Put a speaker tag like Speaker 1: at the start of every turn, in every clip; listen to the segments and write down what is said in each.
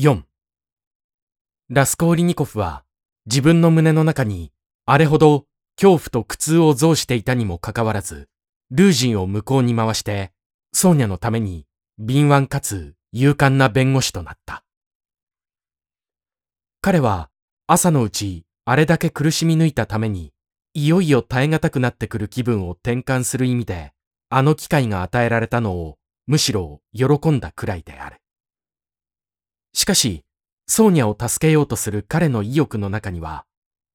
Speaker 1: 4ラスコーリニコフは自分の胸の中にあれほど恐怖と苦痛を増していたにもかかわらず、ルージンを向こうに回して、ソーニャのために敏腕かつ勇敢な弁護士となった。彼は朝のうちあれだけ苦しみ抜いたために、いよいよ耐え難くなってくる気分を転換する意味で、あの機会が与えられたのをむしろ喜んだくらいである。しかし、ソーニャを助けようとする彼の意欲の中には、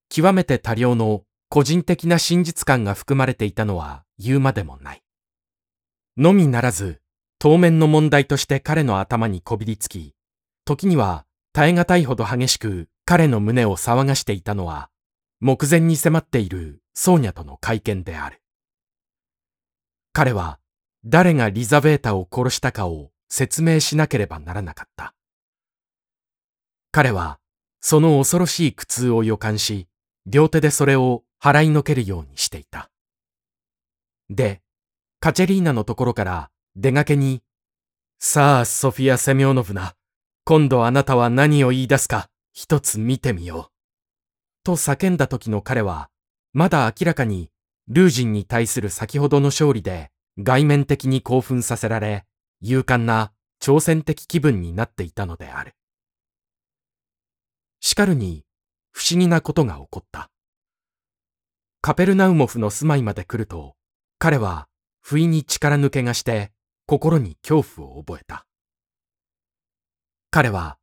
Speaker 1: 極めて多量の個人的な真実感が含まれていたのは言うまでもない。のみならず、当面の問題として彼の頭にこびりつき、時には耐え難いほど激しく彼の胸を騒がしていたのは、目前に迫っているソーニャとの会見である。彼は誰がリザベータを殺したかを説明しなければならなかった。彼はその恐ろしい苦痛を予感し、両手でそれを払いのけるようにしていた。で、カチェリーナのところから出がけに、さあ、ソフィア・セミョーノフナ、今度あなたは何を言い出すか、一つ見てみよう。と叫んだ時の彼は、まだ明らかに、ルージンに対する先ほどの勝利で、外面的に興奮させられ、勇敢な挑戦的気分になっていたのである。しかるに、不思議なことが起こった。カペルナウモフの住まいまで来ると、彼は不意に力抜けがして心に恐怖を覚えた。彼は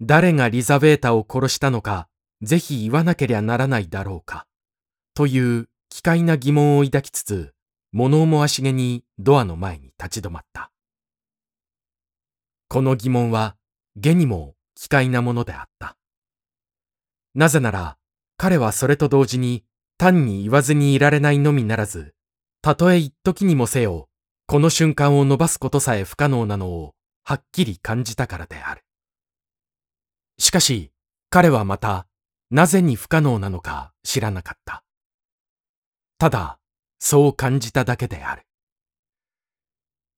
Speaker 1: 誰がリザベータを殺したのかぜひ言わなけりゃならないだろうかという奇怪な疑問を抱きつつ物思わしげにドアの前に立ち止まった。この疑問は下にも奇怪なものであった。なぜなら、彼はそれと同時に単に言わずにいられないのみならず、たとえ一時にもせよ、この瞬間を伸ばすことさえ不可能なのをはっきり感じたからである。しかし、彼はまた、なぜに不可能なのか知らなかった。ただ、そう感じただけである。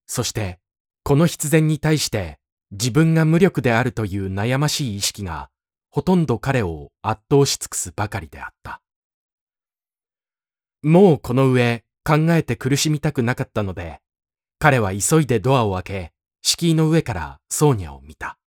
Speaker 1: そして、この必然に対して自分が無力であるという悩ましい意識がほとんど彼を圧倒し尽くすばかりであった。もうこの上考えて苦しみたくなかったので、彼は急いでドアを開け、敷居の上からソーニャを見た。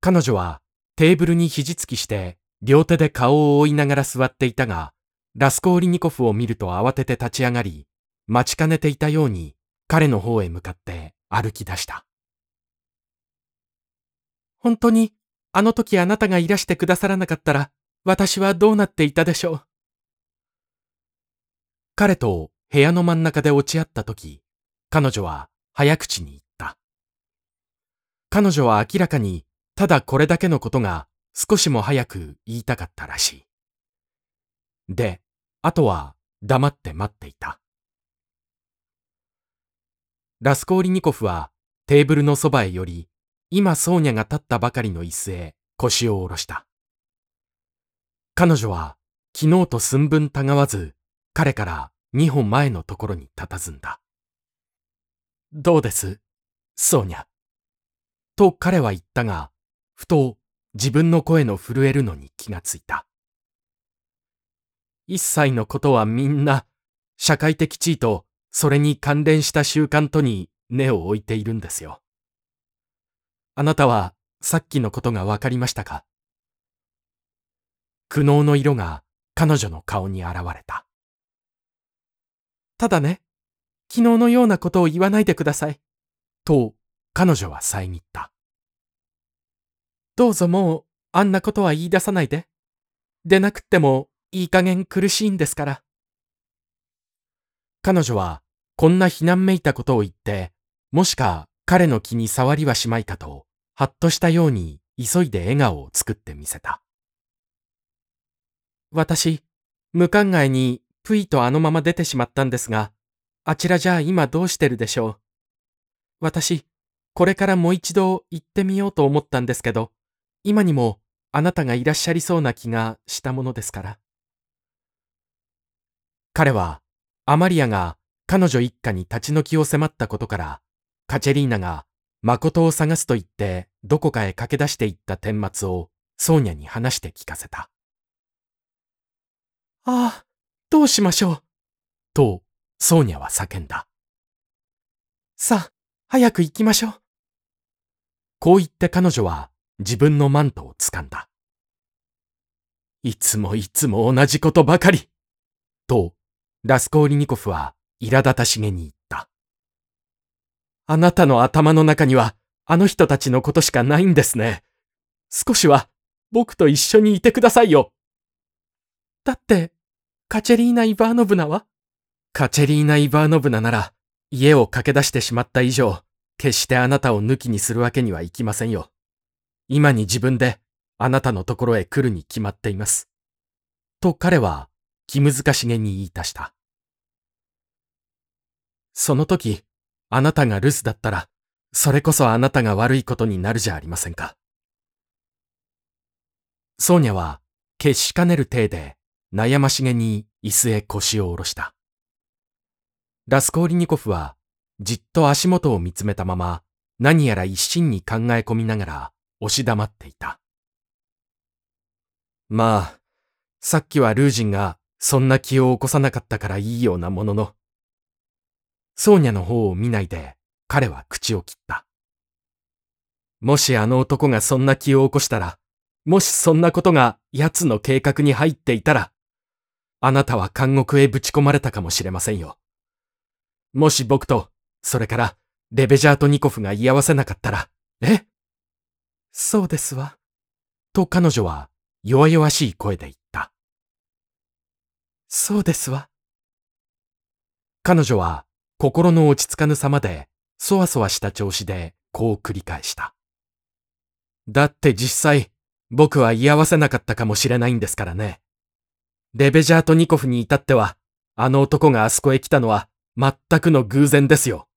Speaker 1: 彼女はテーブルに肘つきして両手で顔を覆いながら座っていたが、ラスコーリニコフを見ると慌てて立ち上がり、待ちかねていたように彼の方へ向かって歩き出した。本当にあの時あなたがいらしてくださらなかったら、私はどうなっていたでしょう？彼と部屋の真ん中で落ち合った時、彼女は早口に言った。彼女は明らかに、ただこれだけのことが少しも早く言いたかったらしい。で、あとは黙って待っていた。ラスコーリニコフはテーブルのそばへ寄り、今ソーニャが立ったばかりの椅子へ腰を下ろした。彼女は昨日と寸分たがわず彼から二歩前のところに佇んだ。どうですソーニャ？と彼は言ったが、ふと自分の声の震えるのに気がついた。一切のことはみんな社会的地位とそれに関連した習慣とに根を置いているんですよ。あなたはさっきのことがわかりましたか？苦悩の色が彼女の顔に現れた。ただね、昨日のようなことを言わないでください。と、彼女は遮った。どうぞもう、あんなことは言い出さないで。でなくっても、いい加減苦しいんですから。彼女は、こんな避難めいたことを言って、もしか彼の気に触りはしまいかと、はっとしたように急いで笑顔を作ってみせた。私、無考えにぷいとあのまま出てしまったんですが、あちらじゃあ今どうしてるでしょう？私、これからもう一度行ってみようと思ったんですけど、今にもあなたがいらっしゃりそうな気がしたものですから。彼は、アマリアが彼女一家に立ち退きを迫ったことから、カチェリーナが誠を探すと言ってどこかへ駆け出していった顛末をソーニャに話して聞かせた。ああ、どうしましょう。と、ソーニャは叫んだ。さあ、早く行きましょう。こう言って彼女は自分のマントを掴んだ。いつもいつも同じことばかり。と、ラスコーリニコフは苛立たしげに言った。あなたの頭の中にはあの人たちのことしかないんですね。少しは僕と一緒にいてくださいよ。だって、カチェリーナ・イバーノブナは？カチェリーナ・イバーノブナなら、家を駆け出してしまった以上、決してあなたを抜きにするわけにはいきませんよ。今に自分であなたのところへ来るに決まっています。と彼は気難しげに言い出した。その時、あなたが留守だったら、それこそあなたが悪いことになるじゃありませんか。ソーニャは決しかねる体で悩ましげに椅子へ腰を下ろした。ラスコーリニコフはじっと足元を見つめたまま何やら一心に考え込みながら押し黙っていた。まあ、さっきはルージンがそんな気を起こさなかったからいいようなものの。ソーニャの方を見ないで彼は口を切った。もしあの男がそんな気を起こしたら、もしそんなことが奴の計画に入っていたら、あなたは監獄へぶち込まれたかもしれませんよ。もし僕と、それからレベジャートニコフが居合わせなかったら、え？そうですわ。と彼女は弱々しい声で言った。そうですわ。彼女は心の落ち着かぬ様で、そわそわした調子でこう繰り返した。だって実際、僕は居合わせなかったかもしれないんですからね。レベジャートニコフに至っては、あの男があそこへ来たのは全くの偶然ですよ。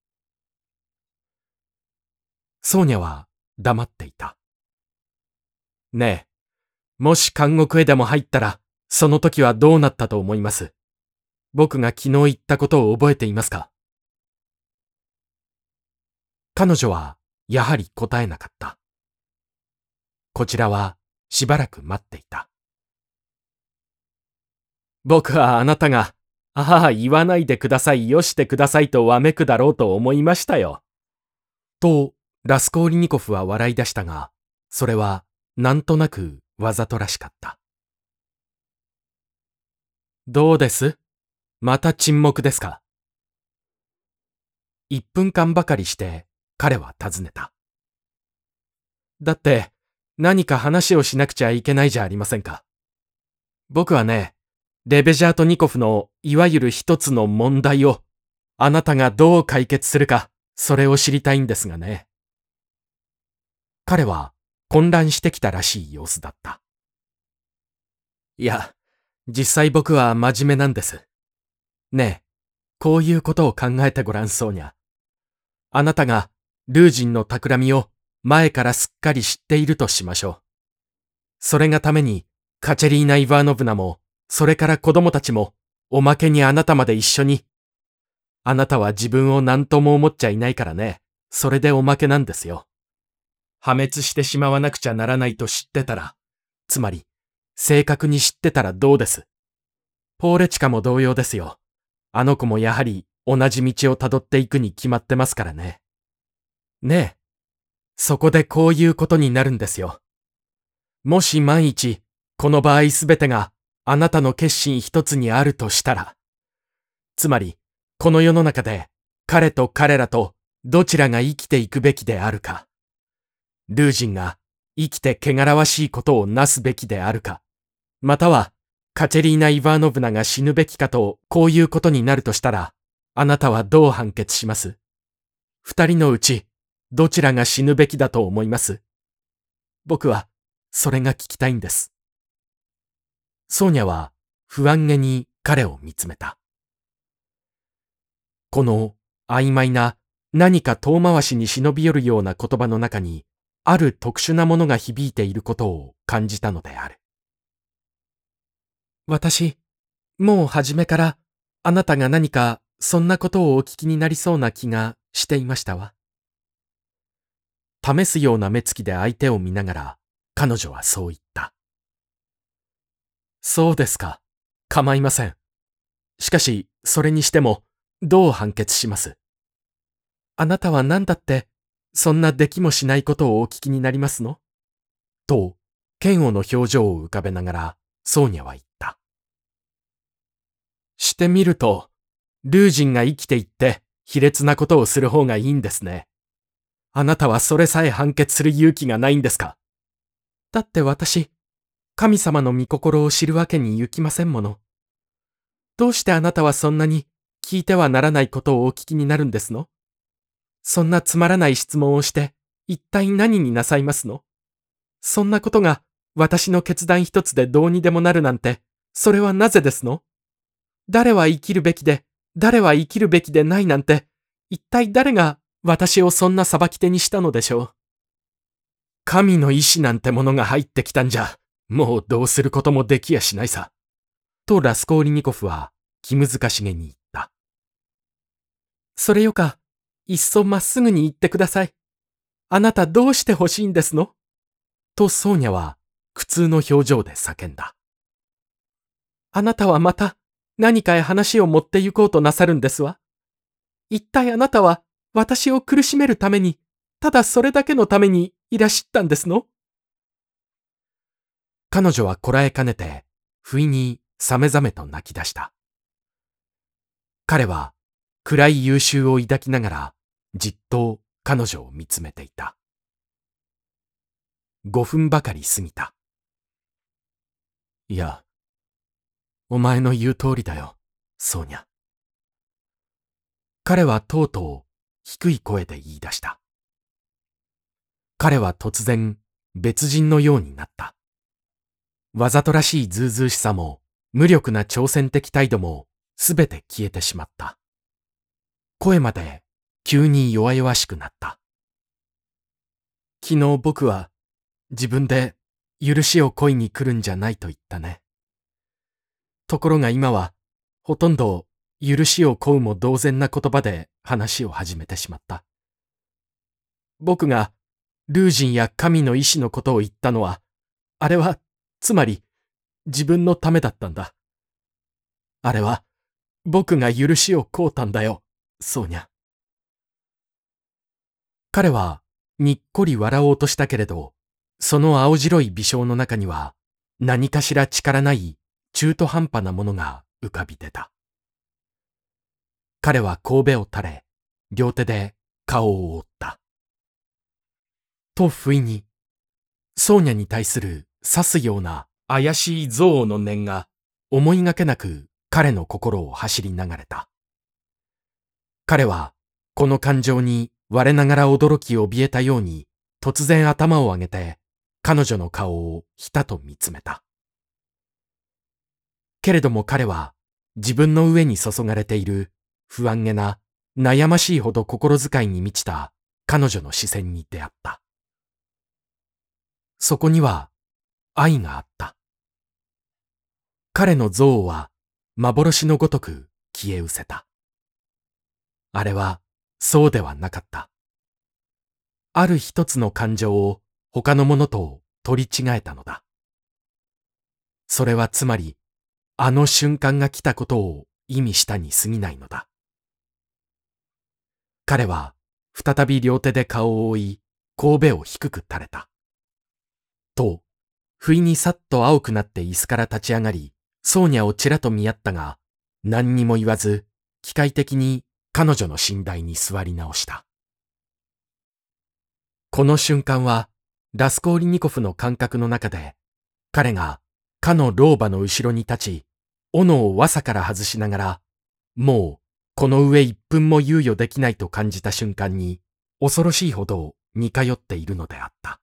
Speaker 1: ソーニャは黙っていた。ねえ、もし監獄へでも入ったら、その時はどうなったと思います？僕が昨日言ったことを覚えていますか？彼女はやはり答えなかった。こちらはしばらく待っていた。僕はあなたが、ああ、言わないでくださいよしてくださいとわめくだろうと思いましたよ。と、ラスコーリニコフは笑い出したが、それはなんとなくわざとらしかった。どうです？また沈黙ですか？一分間ばかりして彼は尋ねた。だって、何か話をしなくちゃいけないじゃありませんか。僕はね、レベジャートニコフのいわゆる一つの問題を、あなたがどう解決するか、それを知りたいんですがね。彼は混乱してきたらしい様子だった。いや、実際僕は真面目なんです。ねえ、こういうことを考えてごらんそうにゃ。あなたがルージンの企みを前からすっかり知っているとしましょう。それがために、カチェリーナ・イヴァーノブナも、それから子供たちも、おまけにあなたまで一緒に。あなたは自分を何とも思っちゃいないからね。それでおまけなんですよ。破滅してしまわなくちゃならないと知ってたら、つまり、正確に知ってたらどうです。ポーレチカも同様ですよ。あの子もやはり同じ道をたどっていくに決まってますからね。ねえ。そこでこういうことになるんですよ。もし万一、この場合すべてがあなたの決心一つにあるとしたら、つまり、この世の中で彼と彼らとどちらが生きていくべきであるか、ルージンが生きて汚らわしいことをなすべきであるか、またはカチェリーナ・イヴァーノブナが死ぬべきかとこういうことになるとしたら、あなたはどう判決します？二人のうちどちらが死ぬべきだと思います僕は、それが聞きたいんです。ソーニャは不安げに彼を見つめた。この曖昧な何か遠回しに忍び寄るような言葉の中に、ある特殊なものが響いていることを感じたのである。私、もう初めからあなたが何かそんなことをお聞きになりそうな気がしていましたわ。試すような目つきで相手を見ながら、彼女はそう言った。そうですか。構いません。しかし、それにしても、どう判決します？あなたは何だって、そんなできもしないことをお聞きになりますの？と、剣王の表情を浮かべながら、ソーニャは言った。してみると、ルージンが生きていって、卑劣なことをする方がいいんですね。あなたはそれさえ判決する勇気がないんですか？だって私、神様の御心を知るわけに行きませんもの。どうしてあなたはそんなに聞いてはならないことをお聞きになるんですの？そんなつまらない質問をして一体何になさいますの？そんなことが私の決断一つでどうにでもなるなんて、それはなぜですの？誰は生きるべきで、誰は生きるべきでないなんて、一体誰が私をそんな裁き手にしたのでしょう。神の意志なんてものが入ってきたんじゃ、もうどうすることもできやしないさ。とラスコーリニコフは気難しげに言った。それよか、いっそまっすぐに言ってください。あなたどうして欲しいんですの？とソーニャは苦痛の表情で叫んだ。あなたはまた何かへ話を持って行こうとなさるんですわ。一体あなたは私を苦しめるために、ただそれだけのためにいらしったんですの？彼女はこらえかねて、不意にさめざめと泣き出した。彼は暗い優秀を抱きながら、じっと彼女を見つめていた。五分ばかり過ぎた。いや、お前の言う通りだよ、ソーニャ。彼はとうとう低い声で言い出した。彼は突然別人のようになった。わざとらしいずうずうしさも、無力な挑戦的態度も、すべて消えてしまった。声まで、急に弱々しくなった。昨日僕は、自分で、許しを恋に来るんじゃないと言ったね。ところが今は、ほとんど、許しを請うも同然な言葉で話を始めてしまった。僕が、ルージンや神の意志のことを言ったのは、あれはつまり、自分のためだったんだ。あれは、僕が許しを請うたんだよ、ソーニャ。彼は、にっこり笑おうとしたけれど、その青白い微笑の中には、何かしら力ない中途半端なものが浮かび出た。彼は神戸を垂れ、両手で顔を覆った。と不意に、ソーニャに対する刺すような怪しい憎悪の念が思いがけなく彼の心を走り流れた。彼はこの感情に我ながら驚き怯えたように突然頭を上げて彼女の顔をひたと見つめた。けれども彼は自分の上に注がれている不安げな悩ましいほど心遣いに満ちた彼女の視線に出会った。そこには愛があった。彼の憎悪は幻のごとく消え失せた。あれはそうではなかった。ある一つの感情を他のものと取り違えたのだ。それはつまり、あの瞬間が来たことを意味したに過ぎないのだ。彼は再び両手で顔を覆い、神戸を低く垂れた。と、不意にさっと青くなって椅子から立ち上がり、ソーニャをちらと見合ったが、何にも言わず、機械的に彼女の寝台に座り直した。この瞬間は、ラスコーリニコフの感覚の中で、彼がかの老婆の後ろに立ち、斧をわさから外しながら、もうこの上一分も猶予できないと感じた瞬間に、恐ろしいほど似通っているのであった。